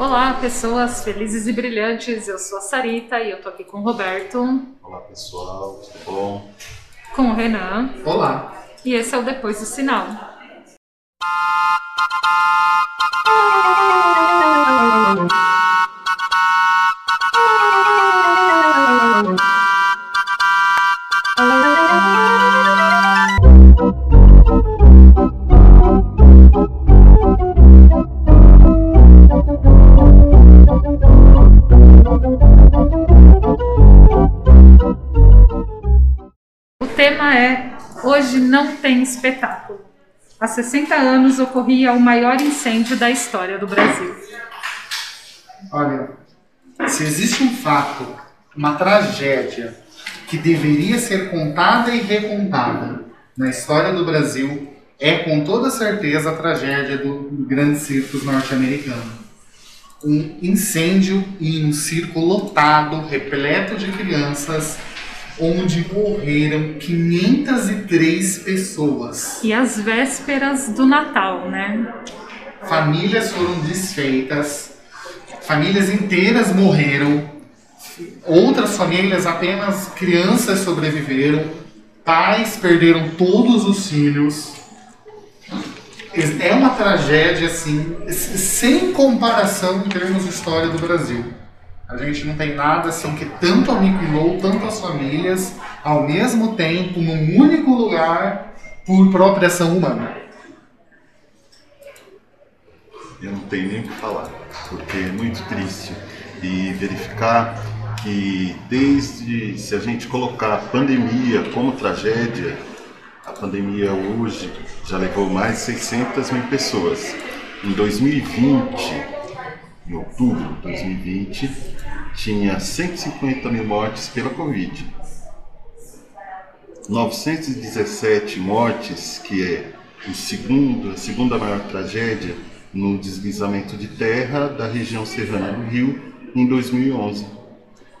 Olá, pessoas felizes e brilhantes. Eu sou a Sarita e eu tô aqui com o Roberto, Olá pessoal, tudo bom? com o Renan Olá. e esse é o Depois do Sinal. Tema é Hoje não tem espetáculo. Há 60 anos ocorria o maior incêndio da história do Brasil. Olha, se existe um fato, uma tragédia que deveria ser contada e recontada na história do Brasil, é com toda certeza a tragédia do Grande Circo norte-americano. Um incêndio em um circo lotado, repleto de crianças, onde morreram 503 pessoas. E as vésperas do Natal, né? Famílias foram desfeitas, famílias inteiras morreram, outras famílias apenas crianças sobreviveram, pais perderam todos os filhos. É uma tragédia assim, sem comparação em termos de história do Brasil. A gente não tem nada assim que tanto aniquilou tantas famílias ao mesmo tempo, num único lugar, por própria ação humana. Eu não tenho nem o que falar, porque é muito triste e verificar que desde se a gente colocar a pandemia como tragédia, a pandemia hoje já levou mais de 600 mil pessoas. Em 2020, em outubro de 2020, tinha 150 mil mortes pela Covid. 917 mortes, que é o segundo, a segunda maior tragédia no deslizamento de terra da região serrana do Rio em 2011.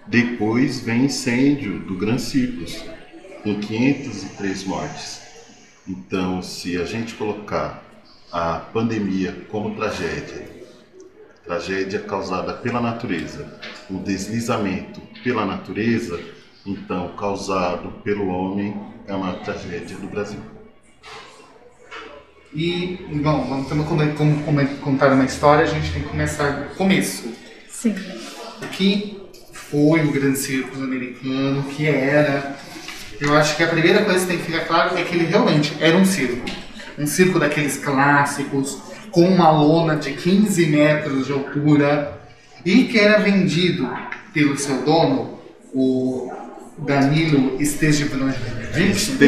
Depois vem incêndio do Gran Circus, com 503 mortes. Então, se a gente colocar a pandemia como tragédia, tragédia causada pela natureza, o deslizamento pela natureza, então causado pelo homem, é a maior tragédia do Brasil. E, bom, vamos como, como, como contar uma história, a gente tem que começar do começo. Sim. O que foi o Grande Circo Americano, o que era. Eu acho que a primeira coisa que tem que ficar claro é que ele realmente era um circo. Um circo daqueles clássicos, com uma lona de 15 metros de altura, e que era vendido pelo seu dono, o Danilo.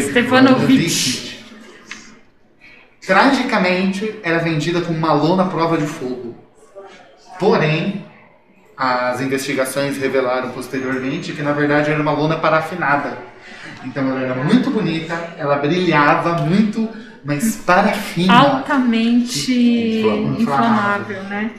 Stefanovic. Tragicamente, era vendida com uma lona prova de fogo. Porém, as investigações revelaram posteriormente que na verdade era uma lona parafinada. Então ela era muito bonita, ela brilhava muito, mas parafina. Altamente Inflamável. inflamável, né?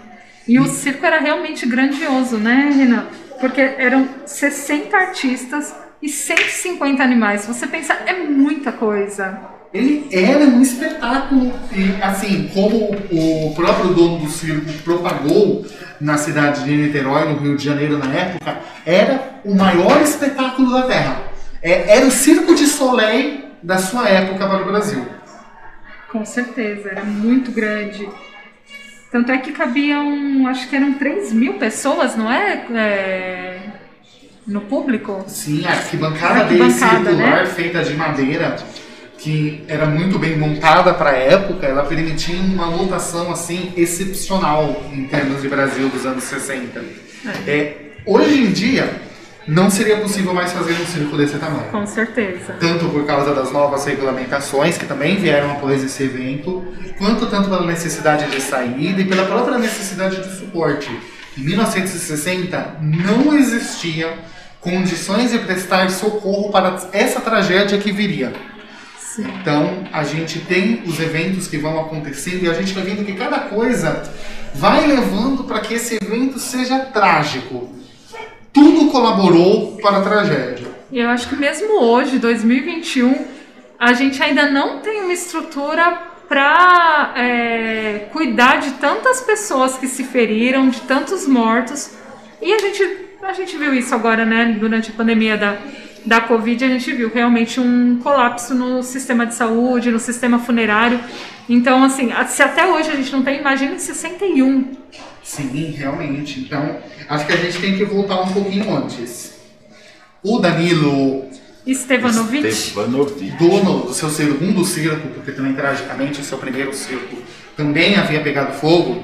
E o circo era realmente grandioso, né, Renan? Porque eram 60 artistas e 150 animais. Você pensa, é muita coisa. Ele era um espetáculo e assim como o próprio dono do circo propagou na cidade de Niterói, no Rio de Janeiro na época, era o maior espetáculo da Terra. É, era o circo de Soleil da sua época para o Brasil. Com certeza, era muito grande. Tanto é que cabiam, acho que eram 3 mil pessoas, não é? É, No público? Sim, a arquibancada dele Arquibancada, circular, né? feita de madeira, que era muito bem montada para a época, ela permitia uma lotação assim excepcional em termos de Brasil dos anos 60. É, hoje em dia, não seria possível mais fazer um circo desse tamanho. Com certeza. Tanto por causa das novas regulamentações que também vieram após esse evento, quanto tanto pela necessidade de saída e pela própria necessidade de suporte. Em 1960 não existia condições de prestar socorro para essa tragédia que viria. Sim. Então a gente tem os eventos que vão acontecendo e a gente vai vendo que cada coisa vai levando para que esse evento seja trágico. Tudo colaborou para a tragédia. E eu acho que mesmo hoje, 2021, a gente ainda não tem uma estrutura para é, cuidar de tantas pessoas que se feriram, de tantos mortos. E a gente, a gente viu isso agora, né? Durante a pandemia da, da Covid, a gente viu realmente um colapso no sistema de saúde, no sistema funerário. Então, assim, se até hoje a gente não tem, imagina em 61. Sim, realmente. Então, acho que a gente tem que voltar um pouquinho antes. O Danilo Stevanovic, Stevanovic. dono do seu segundo circo, porque também tragicamente o seu primeiro circo também havia pegado fogo,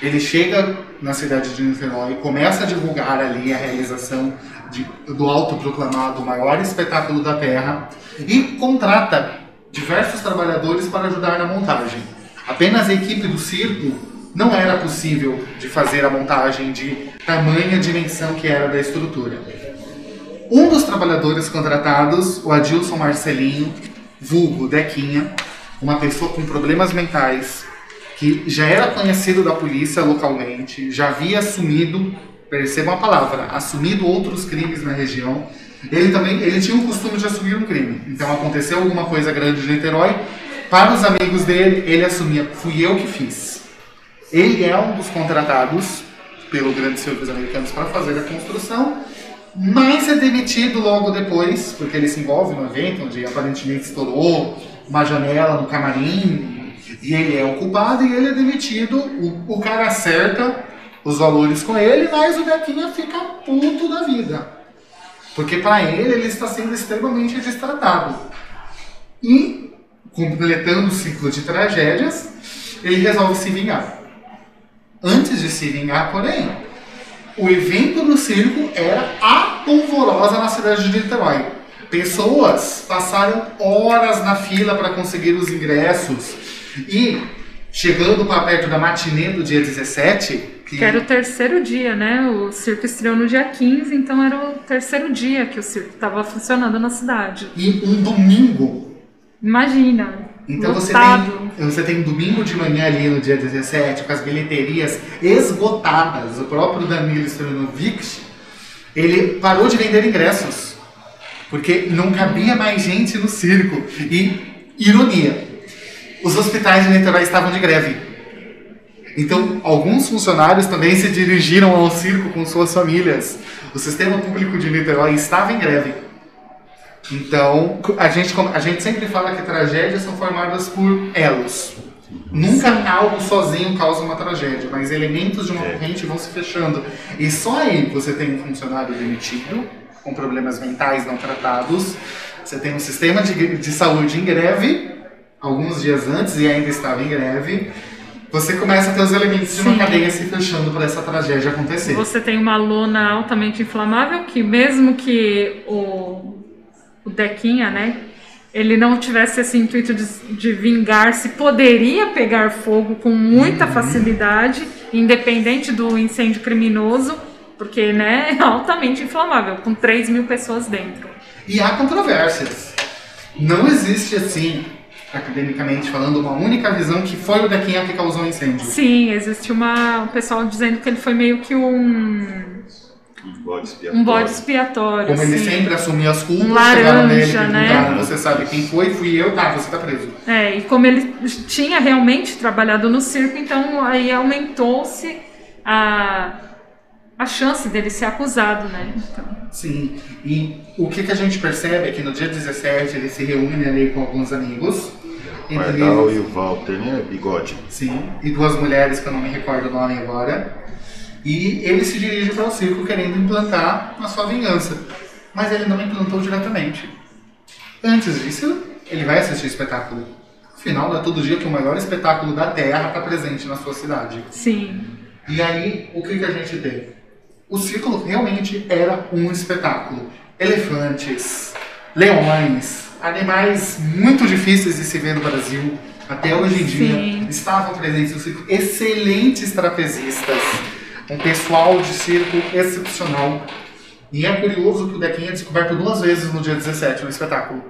ele chega na cidade de Niterói e começa a divulgar ali a realização de, do autoproclamado maior espetáculo da Terra e contrata diversos trabalhadores para ajudar na montagem. Apenas a equipe do circo não era possível de fazer a montagem de tamanha dimensão que era da estrutura. Um dos trabalhadores contratados, o Adilson Marcelinho, vulgo Dequinha, uma pessoa com problemas mentais, que já era conhecido da polícia localmente, já havia assumido, percebam a palavra, assumido outros crimes na região. Ele também, ele tinha o costume de assumir um crime. Então aconteceu alguma coisa grande de Niterói, para os amigos dele, ele assumia, fui eu que fiz. Ele é um dos contratados pelo Grande dos Americanos para fazer a construção mas é demitido logo depois, porque ele se envolve no evento onde aparentemente estourou uma janela no camarim e ele é o culpado e ele é demitido. O, o cara acerta os valores com ele, mas o Bequinha fica puto da vida. Porque para ele, ele está sendo extremamente destratado. E, completando o ciclo de tragédias, ele resolve se vingar. Antes de se vingar, porém, o evento do circo era a polvorosa na cidade de Niterói. Pessoas passaram horas na fila para conseguir os ingressos e chegando para perto da matinê do dia 17, que... que era o terceiro dia, né? O circo estreou no dia 15, então era o terceiro dia que o circo estava funcionando na cidade. E um domingo. Imagina. Então você tem, você tem domingo de manhã ali no dia 17, com as bilheterias esgotadas. O próprio Danilo Stanovic, ele parou de vender ingressos. Porque não cabia mais gente no circo. E, ironia, os hospitais de Niterói estavam de greve. Então, alguns funcionários também se dirigiram ao circo com suas famílias. O sistema público de Niterói estava em greve. Então, a gente, a gente sempre fala que tragédias são formadas por elos. Nunca algo sozinho causa uma tragédia, mas elementos de uma é. corrente vão se fechando. E só aí você tem um funcionário demitido, com problemas mentais não tratados, você tem um sistema de, de saúde em greve, alguns dias antes e ainda estava em greve. Você começa a ter os elementos de uma cadeia se fechando para essa tragédia acontecer. Você tem uma lona altamente inflamável que, mesmo que o o Dequinha, né? Ele não tivesse esse intuito de, de vingar-se, poderia pegar fogo com muita uhum. facilidade, independente do incêndio criminoso, porque né, é altamente inflamável, com 3 mil pessoas dentro. E há controvérsias. Não existe assim, academicamente falando, uma única visão que foi o Dequinha que causou o incêndio. Sim, existe uma, um pessoal dizendo que ele foi meio que um um bode expiatório. Um bode expiatório. Como ele sempre assumia as culpas, um laranja, nele né? você sabe quem foi, fui eu, tá, você tá preso. É, e como ele tinha realmente trabalhado no circo, então aí aumentou-se a, a chance dele ser acusado, né? Então. Sim, e o que, que a gente percebe é que no dia 17 ele se reúne ali com alguns amigos. O Pardal e o Walter, né? Bigode. Sim, e duas mulheres que eu não me recordo o nome agora. E ele se dirige para o circo querendo implantar a sua vingança. Mas ele não implantou diretamente. Antes disso, ele vai assistir o espetáculo. Afinal, não é todo dia que o maior espetáculo da Terra está presente na sua cidade. Sim. E aí, o que, que a gente tem? O circo realmente era um espetáculo. Elefantes, leões, animais muito difíceis de se ver no Brasil, até hoje em dia, Sim. estavam presentes no circo. Excelentes trapezistas um pessoal de circo excepcional. E é curioso que o Dequinha é descoberto duas vezes no dia 17 no espetáculo.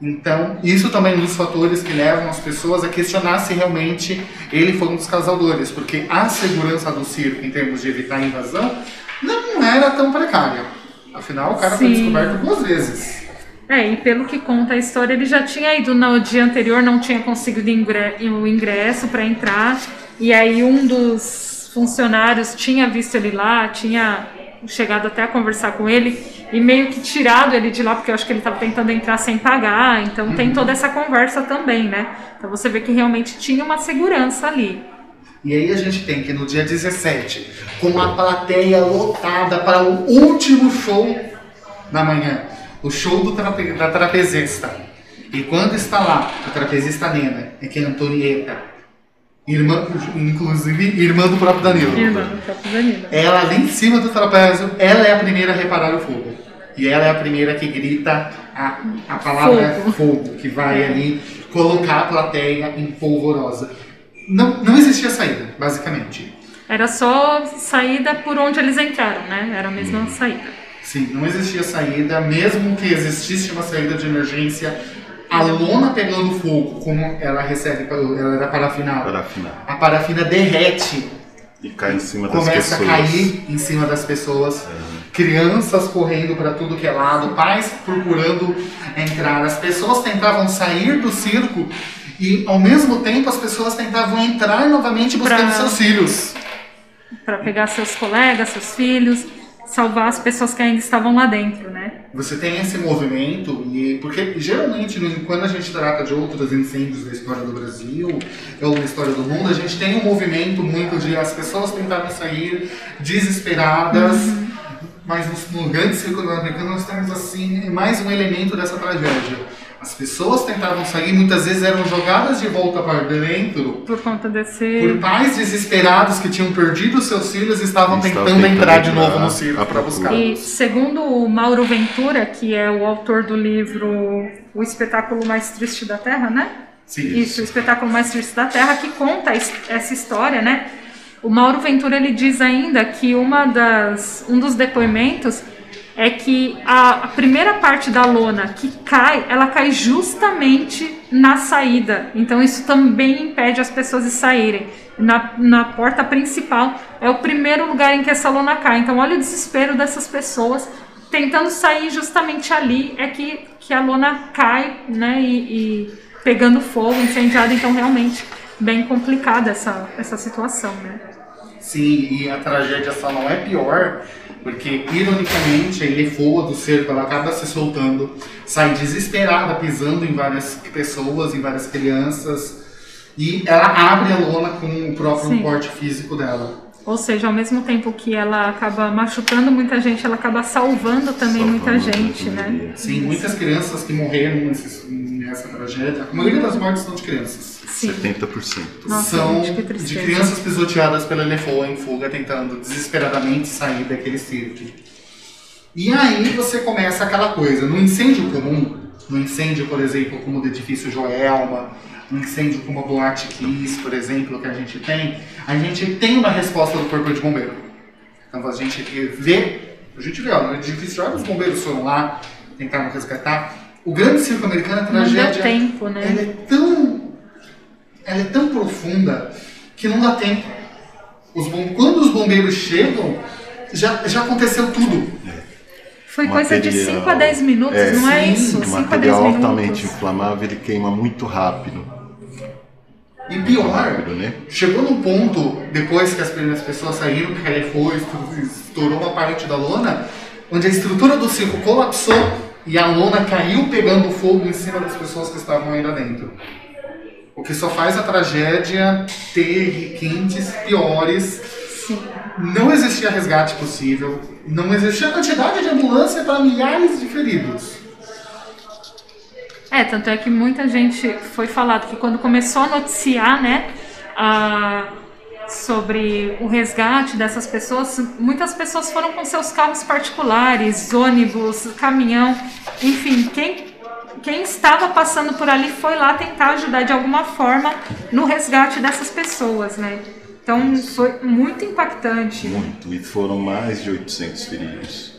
Então, isso também é um dos fatores que levam as pessoas a questionar se realmente ele foi um dos causadores, porque a segurança do circo, em termos de evitar a invasão, não era tão precária. Afinal, o cara Sim. foi descoberto duas vezes. É, e pelo que conta a história, ele já tinha ido no dia anterior, não tinha conseguido o ingresso para entrar, e aí um dos funcionários tinha visto ele lá, tinha chegado até a conversar com ele e meio que tirado ele de lá, porque eu acho que ele estava tentando entrar sem pagar, então uhum. tem toda essa conversa também, né? Então você vê que realmente tinha uma segurança ali. E aí a gente tem que no dia 17, com a plateia lotada para o último show da manhã, o show do trape da trapezista. E quando está lá, a trapezista Nena, é que é Antonieta, irmã, inclusive irmã do próprio Danilo. Irmã do próprio Danilo. Ela ali em cima do trapézio, ela é a primeira a reparar o fogo. E ela é a primeira que grita a, a palavra fogo. fogo, que vai ali colocar a plateia em polvorosa. Não, não existia saída, basicamente. Era só saída por onde eles entraram, né? Era a mesma hum. saída. Sim, não existia saída, mesmo que existisse uma saída de emergência, a lona pegando fogo, como ela recebe, ela era parafina, parafina. a parafina derrete e cai em cima das começa pessoas. a cair em cima das pessoas, é. crianças correndo para tudo que é lado, pais procurando entrar, as pessoas tentavam sair do circo e ao mesmo tempo as pessoas tentavam entrar novamente buscando pra, seus filhos para pegar seus colegas, seus filhos salvar as pessoas que ainda estavam lá dentro, né? Você tem esse movimento, e porque geralmente quando a gente trata de outros incêndios da história do Brasil ou da história do mundo, a gente tem um movimento muito de as pessoas tentarem sair desesperadas, uhum. mas no, no grande círculo americano nós temos assim mais um elemento dessa tragédia as pessoas tentavam sair, muitas vezes eram jogadas de volta para dentro. Por conta desse. Por pais desesperados que tinham perdido seus filhos e estavam tentando, tentando entrar de novo no circo para buscar. E segundo o Mauro Ventura, que é o autor do livro O Espetáculo Mais Triste da Terra, né? Sim. Isso, o Espetáculo Mais Triste da Terra, que conta essa história, né? O Mauro Ventura ele diz ainda que uma das, um dos depoimentos é que a, a, primeira parte da lona que cai, ela cai justamente na saída. Então isso também impede as pessoas de saírem. Na, na porta principal é o primeiro lugar em que essa lona cai. Então olha o desespero dessas pessoas tentando sair justamente ali é que, que a lona cai, né? E, e pegando fogo, incendiada. Então realmente bem complicada essa, essa situação, né? Sim, e a tragédia só não é pior porque, ironicamente, a elefoa do cerco ela acaba se soltando, sai desesperada, pisando em várias pessoas, em várias crianças, e ela abre a lona com o próprio Sim. porte físico dela. Ou seja, ao mesmo tempo que ela acaba machucando muita gente, ela acaba salvando também salvando muita gente, né? Sim, muitas crianças que morreram nessa tragédia, a maioria das mortes são de crianças. Sim. 70%. Nossa, são gente, de crianças pisoteadas pela Lefoa em fuga, tentando desesperadamente sair daquele circo. E aí você começa aquela coisa, no incêndio comum, no incêndio, por exemplo, como do edifício Joelma, incêndio como a Boate Kiss, por exemplo, que a gente tem, a gente tem uma resposta do corpo de bombeiro. Então a gente vê, a gente vê, ó, no edifício Joelma, os bombeiros foram lá, tentaram resgatar. O grande circo americano, a tragédia, Não deu tempo, né? ela é tão ela é tão profunda que não dá tempo. Os bom... Quando os bombeiros chegam, já, já aconteceu tudo. Foi coisa de 5 a 10 minutos, é, não é isso? O material altamente inflamável ele queima muito rápido. E pior, rápido, né? chegou num ponto, depois que as primeiras pessoas saíram, que ele foi, estourou uma parte da lona, onde a estrutura do circo colapsou e a lona caiu pegando fogo em cima das pessoas que estavam lá dentro. O que só faz a tragédia ter requintes piores. Sim. Não existia resgate possível, não existia quantidade de ambulância para milhares de feridos. É, tanto é que muita gente foi falado que quando começou a noticiar, né, a, sobre o resgate dessas pessoas, muitas pessoas foram com seus carros particulares, ônibus, caminhão, enfim, quem quem estava passando por ali foi lá tentar ajudar de alguma forma no resgate dessas pessoas, né? Então foi muito impactante. Muito, e foram mais de 800 feridos.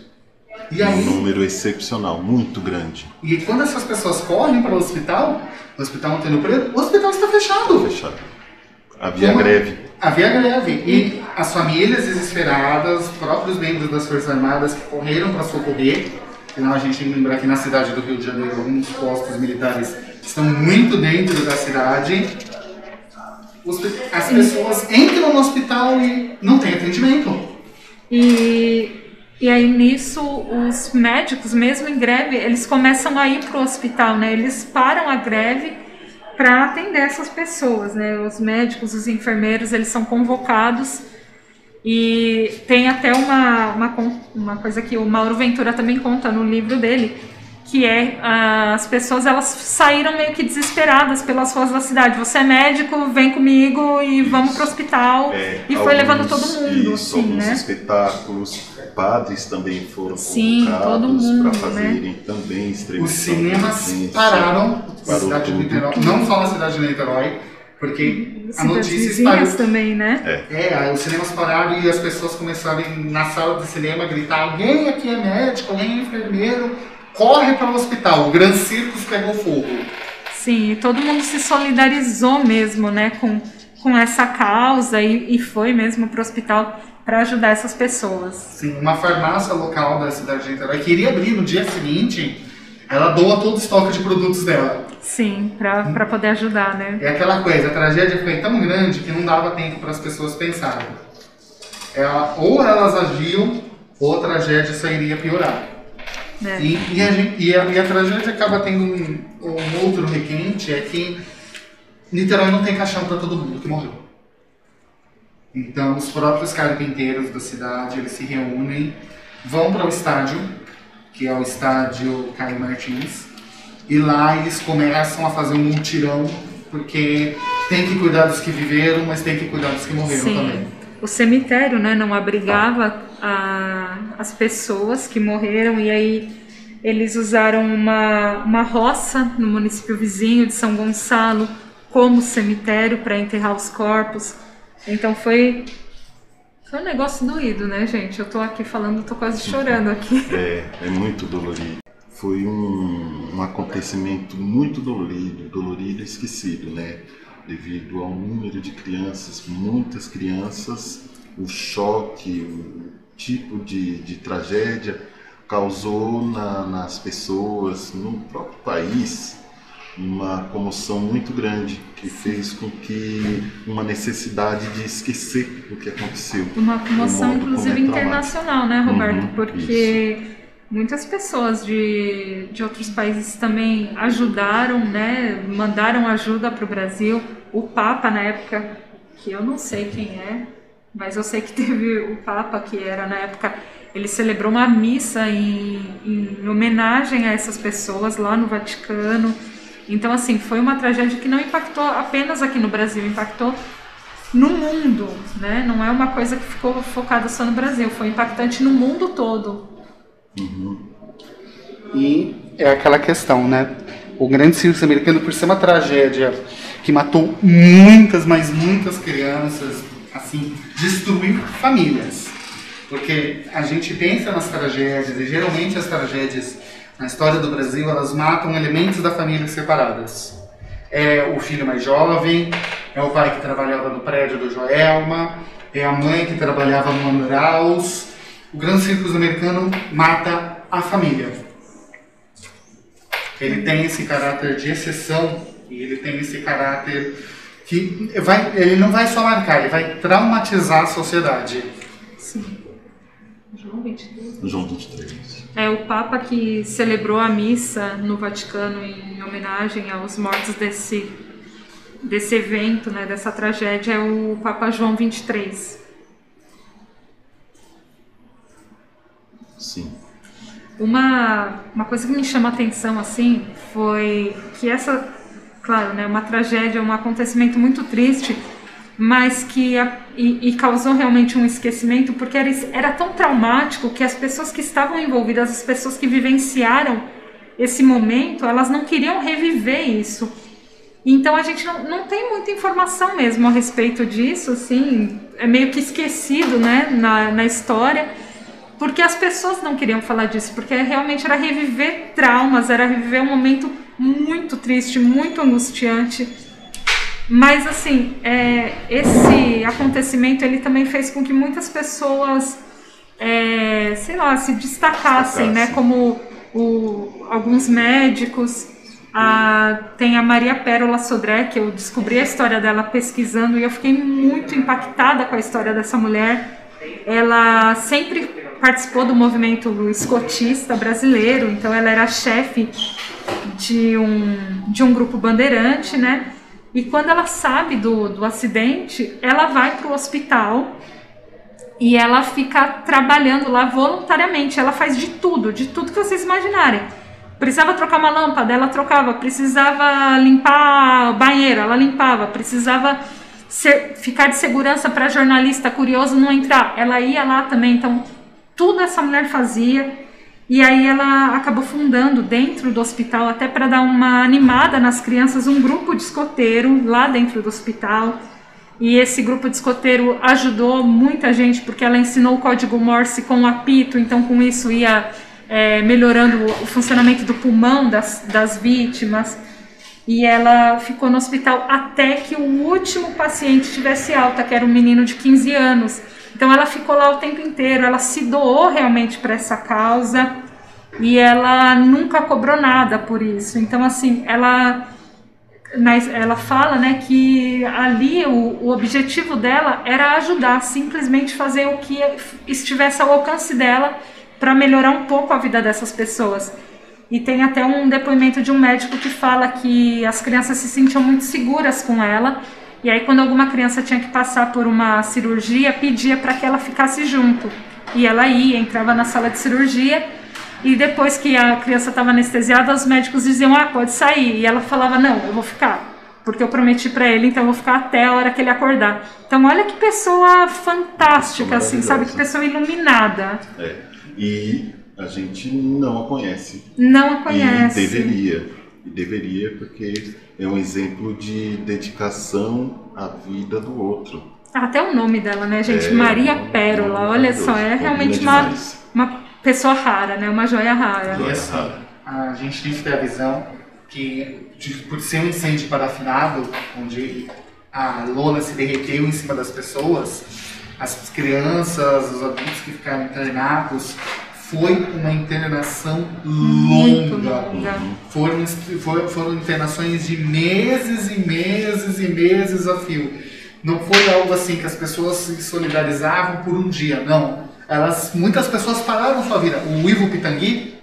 E aí, um número excepcional, muito grande. E quando essas pessoas correm para o hospital, o hospital Antônio Pereira, o hospital está fechado. Fechado. Havia Como? greve. Havia greve. E as famílias desesperadas, próprios membros das Forças Armadas que correram para socorrer, Afinal, a gente tem que lembrar que na cidade do Rio de Janeiro, alguns postos militares estão muito dentro da cidade. As pessoas entram no hospital e não tem atendimento. E, e aí nisso os médicos, mesmo em greve, eles começam a ir para o hospital, né? Eles param a greve para atender essas pessoas, né? Os médicos, os enfermeiros, eles são convocados e tem até uma, uma, uma coisa que o Mauro Ventura também conta no livro dele, que é as pessoas elas saíram meio que desesperadas pelas ruas da cidade. Você é médico, vem comigo e vamos para o hospital. É, e foi levando todo mundo, isso, assim, né? espetáculos, padres também foram Sim, convocados para né? fazerem né? também Os cinemas pararam na cidade de Niterói, não só na cidade de Niterói, porque a notícia espalhou. também, né? É. é, os cinemas pararam e as pessoas começaram na sala de cinema a gritar: alguém aqui é médico, alguém é enfermeiro corre para o hospital. O Gran Circus pegou fogo. Sim, todo mundo se solidarizou mesmo, né, com, com essa causa e, e foi mesmo para o hospital para ajudar essas pessoas. Sim, uma farmácia local da cidade de Niterói queria abrir no dia seguinte, ela doa todo o estoque de produtos dela. Sim, para poder ajudar, né? É aquela coisa, a tragédia foi tão grande que não dava tempo para as pessoas pensarem. Ela, ou elas agiam, ou a tragédia sairia piorar. É. E, e, a gente, e, a, e, a, tragédia acaba tendo um, um, outro requinte, é que Niterói não tem caixão para todo mundo que morreu. Então os próprios carpinteiros da cidade, eles se reúnem, vão para o estádio, que é o estádio Caio Martins, e lá eles começam a fazer um multirão, porque tem que cuidar dos que viveram, mas tem que cuidar dos que morreram Sim. também. O cemitério né, não abrigava a, as pessoas que morreram e aí eles usaram uma, uma roça no município vizinho de São Gonçalo como cemitério para enterrar os corpos. Então foi foi um negócio doído, né, gente? Eu tô aqui falando, tô quase chorando aqui. É, é muito dolorido. Foi um, um acontecimento muito dolorido, dolorido e esquecido, né? Devido ao número de crianças, muitas crianças, o choque, o tipo de, de tragédia causou na, nas pessoas, no próprio país, uma comoção muito grande que fez com que uma necessidade de esquecer o que aconteceu. Uma comoção, inclusive, é internacional, né, Roberto? Uhum, Porque isso. muitas pessoas de, de outros países também ajudaram, né, mandaram ajuda para o Brasil. O Papa, na época, que eu não sei quem é, mas eu sei que teve o Papa, que era na época, ele celebrou uma missa em, em homenagem a essas pessoas lá no Vaticano. Então, assim, foi uma tragédia que não impactou apenas aqui no Brasil, impactou no mundo, né? Não é uma coisa que ficou focada só no Brasil, foi impactante no mundo todo. Uhum. E é aquela questão, né? O grande circo americano, por ser uma tragédia que matou muitas, mas muitas crianças, assim, destruir famílias. Porque a gente pensa nas tragédias, e geralmente as tragédias na história do Brasil, elas matam elementos da família separadas. É o filho mais jovem, é o pai que trabalhava no prédio do Joelma, é a mãe que trabalhava no Amuraus. O Grande Círculo Americano mata a família. Ele tem esse caráter de exceção e ele tem esse caráter que vai, ele não vai só marcar, ele vai traumatizar a sociedade. Sim. João 23. João 23. É o Papa que celebrou a missa no Vaticano em homenagem aos mortos desse, desse evento, né, dessa tragédia, é o Papa João 23. Sim. Uma, uma coisa que me chama a atenção assim foi que essa claro, né, uma tragédia, um acontecimento muito triste, mas que a, e, e, causou realmente um esquecimento, porque era, era tão traumático que as pessoas que estavam envolvidas, as pessoas que vivenciaram esse momento, elas não queriam reviver isso. Então a gente não, não tem muita informação mesmo a respeito disso, assim, é meio que esquecido, né, na, na história, porque as pessoas não queriam falar disso, porque realmente era reviver traumas, era reviver um momento muito triste, muito angustiante. Mas assim, é, esse acontecimento ele também fez com que muitas pessoas, é, sei lá, se destacassem, né? Como o, alguns médicos. A, tem a Maria Pérola Sodré, que eu descobri a história dela pesquisando e eu fiquei muito impactada com a história dessa mulher. Ela sempre participou do movimento escotista brasileiro, então ela era chefe de um, de um grupo bandeirante, né? E quando ela sabe do, do acidente, ela vai para o hospital e ela fica trabalhando lá voluntariamente. Ela faz de tudo, de tudo que vocês imaginarem. Precisava trocar uma lâmpada, ela trocava. Precisava limpar banheiro, ela limpava. Precisava ser, ficar de segurança para jornalista curioso não entrar, ela ia lá também. Então, tudo essa mulher fazia. E aí ela acabou fundando dentro do hospital, até para dar uma animada nas crianças, um grupo de escoteiro lá dentro do hospital. E esse grupo de escoteiro ajudou muita gente, porque ela ensinou o código Morse com apito, então com isso ia é, melhorando o funcionamento do pulmão das, das vítimas. E ela ficou no hospital até que o último paciente tivesse alta, que era um menino de 15 anos. Então ela ficou lá o tempo inteiro, ela se doou realmente para essa causa e ela nunca cobrou nada por isso. Então assim, ela ela fala né, que ali o, o, objetivo dela era ajudar, simplesmente fazer o que estivesse ao alcance dela para melhorar um pouco a vida dessas pessoas. E tem até um depoimento de um médico que fala que as crianças se sentiam muito seguras com ela e aí, quando alguma criança tinha que passar por uma cirurgia, pedia para que ela ficasse junto. E ela ia, entrava na sala de cirurgia. E depois que a criança estava anestesiada, os médicos diziam: Ah, pode sair. E ela falava: Não, eu vou ficar. Porque eu prometi para ele, então eu vou ficar até a hora que ele acordar. Então, olha que pessoa fantástica, assim, sabe? Que pessoa iluminada. É. E a gente não a conhece. Não a conhece. E deveria. E deveria, porque é um exemplo de dedicação à vida do outro. Até o nome dela, né, gente? É, Maria Pérola. Olha só, é realmente uma, uma pessoa rara, né? Uma joia rara. E assim, a gente tem que ter a visão que, de, por ser um incêndio parafinado, onde a lona se derreteu em cima das pessoas, as crianças, os adultos que ficaram internados, foi uma internação longa. Foram, foram, foram internações de meses e meses e meses a fio. Não foi algo assim que as pessoas se solidarizavam por um dia, não. Elas, muitas pessoas pararam sua vida. O Ivo Pitangui,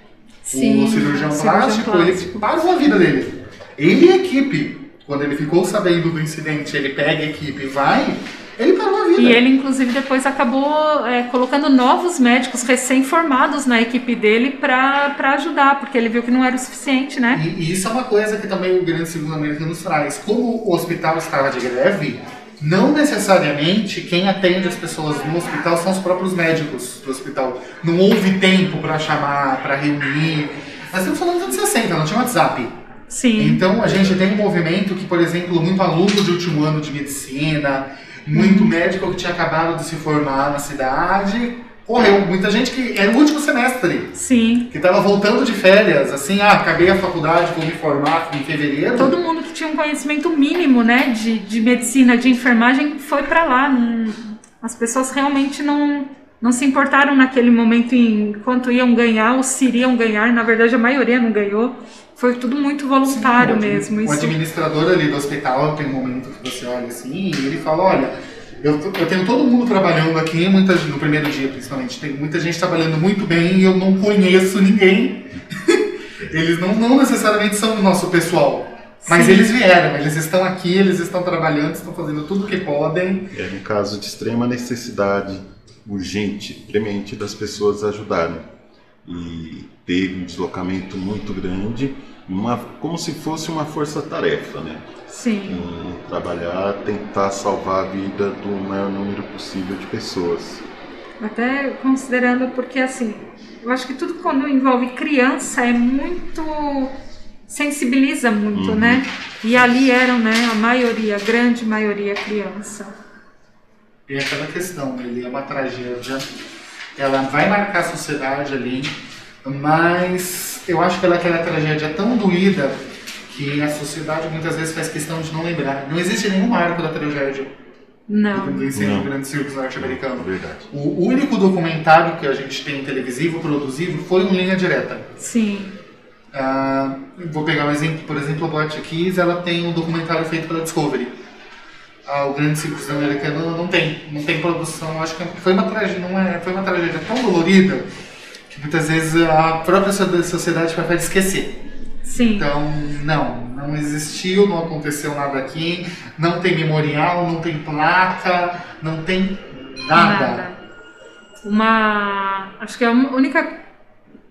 Sim, o cirurgião, cirurgião plástico, plástico, ele parou a vida dele. Ele e a equipe, quando ele ficou sabendo do incidente, ele pega a equipe e vai, ele parou E ele, inclusive, depois acabou é, colocando novos médicos recém-formados na equipe dele para ajudar, porque ele viu que não era o suficiente, né? E, e isso é uma coisa que também o Grande Segundo América nos traz. Como o hospital estava de greve, não necessariamente quem atende as pessoas no hospital são os próprios médicos do hospital. Não houve tempo para chamar, para reunir. Nós estamos falando dos anos 60, não tinha WhatsApp. Sim. Então a gente tem um movimento que, por exemplo, muito aluno de último ano de medicina, muito médico que tinha acabado de se formar na cidade. Correu, muita gente que era o último semestre. Sim. Que estava voltando de férias, assim, ah, acabei a faculdade, vou me formar em fevereiro. Todo mundo que tinha um conhecimento mínimo, né, de, de medicina, de enfermagem, foi para lá. As pessoas realmente não, não se importaram naquele momento em quanto iam ganhar ou se iriam ganhar. Na verdade, a maioria não ganhou. Foi tudo muito voluntário Sim, mesmo. O administrador ali do hospital tem um momento que você olha assim e ele fala, olha, eu, eu tenho todo mundo trabalhando aqui, muita, no primeiro dia principalmente, tem muita gente trabalhando muito bem e eu não conheço ninguém. eles não, não necessariamente são o nosso pessoal. Mas Sim. eles vieram, eles estão aqui, eles estão trabalhando, estão fazendo tudo o que podem. É um caso de extrema necessidade, urgente, premente das pessoas ajudarem e teve um deslocamento muito grande, uma, como se fosse uma força-tarefa, né? Sim. Em trabalhar, tentar salvar a vida do maior número possível de pessoas. Até considerando, porque assim, eu acho que tudo quando envolve criança é muito. sensibiliza muito, uhum. né? E ali eram, né, a maioria, a grande maioria criança. E aquela questão, ele é uma tragédia ela vai marcar a sociedade ali, mas eu acho que ela é aquela tragédia tão doída que a sociedade muitas vezes faz questão de não lembrar. Não existe nenhum marco da tragédia. Não. do incêndio Não. do Grande Circo norte-americano. Verdade. O único documentário que a gente tem televisivo produzido foi um Linha Direta. Sim. Ah, vou pegar um exemplo, por exemplo, a Boate Kiss, ela tem um documentário feito pela Discovery. Ah, o Grande Circo Americano não tem, não tem produção. Acho que foi uma tragédia, não é, foi uma tragédia tão dolorida que muitas vezes a própria so- sociedade prefere esquecer. Sim. Então, não, não existiu, não aconteceu nada aqui, não tem memorial, não tem placa, não tem nada. Uma. Acho que é a única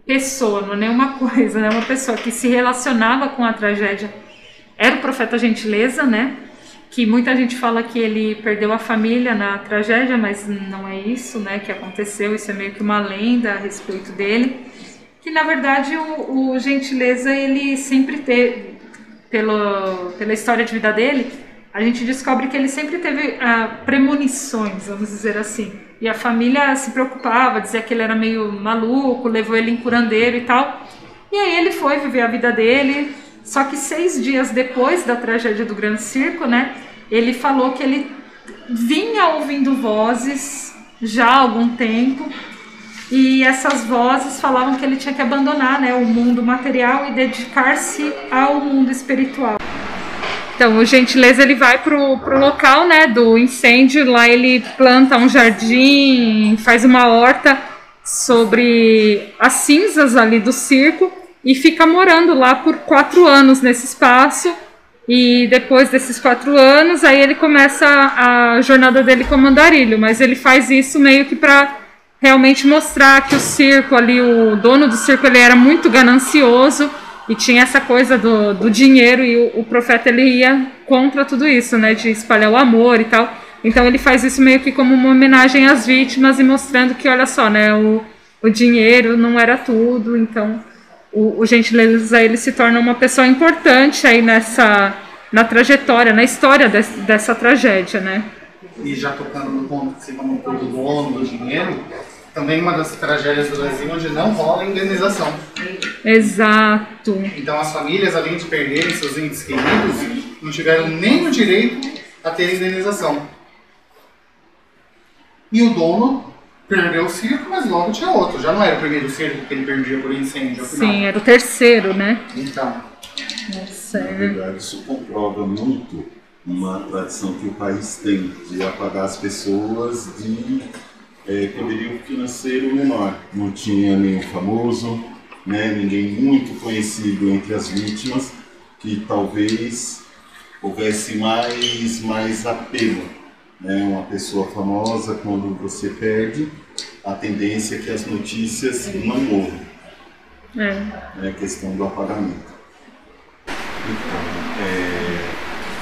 pessoa, não é nenhuma coisa, né? Uma pessoa que se relacionava com a tragédia era o profeta Gentileza, né? Que muita gente fala que ele perdeu a família na tragédia, mas não é isso, né? Que aconteceu, isso é meio que uma lenda a respeito dele. Que na verdade o, o Gentileza ele sempre teve, pelo, pela história de vida dele, a gente descobre que ele sempre teve ah, premonições, vamos dizer assim. E a família se preocupava, dizia que ele era meio maluco, levou ele em curandeiro e tal. E aí ele foi viver a vida dele. Só que seis dias depois da tragédia do Grande Circo, né? Ele falou que ele vinha ouvindo vozes já há algum tempo. E essas vozes falavam que ele tinha que abandonar né, o mundo material e dedicar-se ao mundo espiritual. Então, o Gentileza ele vai pro, pro local, né, do incêndio, lá ele planta um jardim, faz uma horta sobre as cinzas ali do circo e fica morando lá por quatro anos nesse espaço. E depois desses quatro anos, aí ele começa a jornada dele como andarilho, mas ele faz isso meio que para realmente mostrar que o circo ali, o dono do circo, ele era muito ganancioso e tinha essa coisa do, do dinheiro e o, o profeta ele ia contra tudo isso, né, de espalhar o amor e tal. Então ele faz isso meio que como uma homenagem às vítimas e mostrando que, olha só, né, o, o dinheiro não era tudo, então o, o Gentileza ele se torna uma pessoa importante aí nessa na trajetória, na história des, dessa tragédia, né? E já tocando no ponto que você comentou do dono, do dinheiro, também uma das tragédias do Brasil onde não rola indenização. Exato. Então as famílias, além de perderem seus entes queridos, não tiveram nem o direito a ter indenização. E o dono perdeu o circo, mas logo tinha outro. Já não era o primeiro circo que ele perdia por incêndio, afinal. Sim, era o terceiro, né? Então, Nossa, Na é. verdade, isso comprova muito uma tradição que o país tem de apagar as pessoas de é, poderio financeiro menor. Não tinha nenhum famoso, né, ninguém muito conhecido entre as vítimas, que talvez houvesse mais, mais apelo. Né? Uma pessoa famosa, quando você perde, a tendência é que as notícias não morram. é. né, a questão do apagamento. Então, é,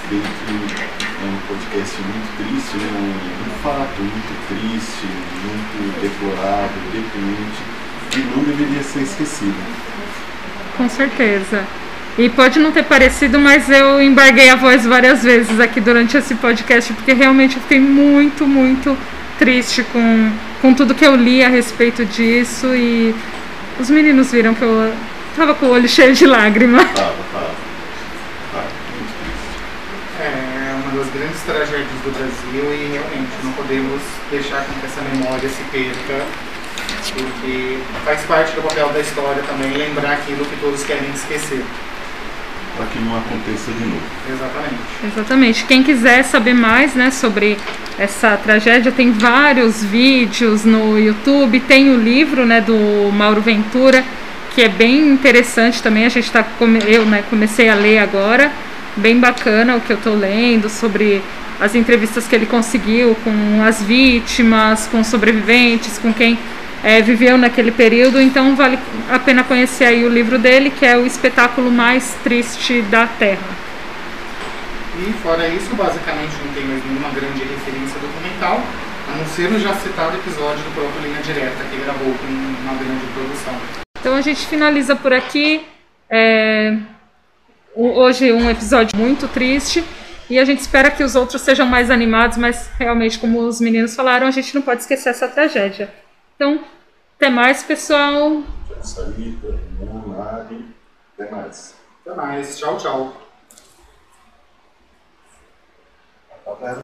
creio que é um podcast muito triste, né, um, um fato muito triste, muito deplorável, deprimente, e não deveria ser esquecido. Com certeza. E pode não ter parecido, mas eu embarguei a voz várias vezes aqui durante esse podcast, porque realmente eu fiquei muito, muito triste com, com tudo que eu li a respeito disso. E os meninos viram que eu tava com o olho cheio de lágrima. Triste. é uma das grandes tragédias do Brasil e realmente não podemos deixar com que essa memória se perca, porque faz parte do papel da história também lembrar aquilo que todos querem esquecer. Para que não aconteça de novo. Exatamente. Exatamente. Quem quiser saber mais né, sobre essa tragédia, tem vários vídeos no YouTube, tem o livro né, do Mauro Ventura, que é bem interessante também. A gente tá, come- eu né, comecei a ler agora, bem bacana o que eu estou lendo sobre as entrevistas que ele conseguiu com as vítimas, com sobreviventes, com quem eh, viveu naquele período. Então vale a pena conhecer aí o livro dele, que é o espetáculo mais triste da Terra. E fora isso, basicamente não tem mais nenhuma grande referência documental, a não ser o já citado episódio do próprio Linha Direta, que gravou com uma grande produção. Então a gente finaliza por aqui. É, Hoje um episódio muito triste e a gente espera que os outros sejam mais animados, mas realmente, como os meninos falaram, a gente não pode esquecer essa tragédia. Então, até mais, pessoal. Sarita, Mari, até mais. Até mais, tchau, tchau. Até mais.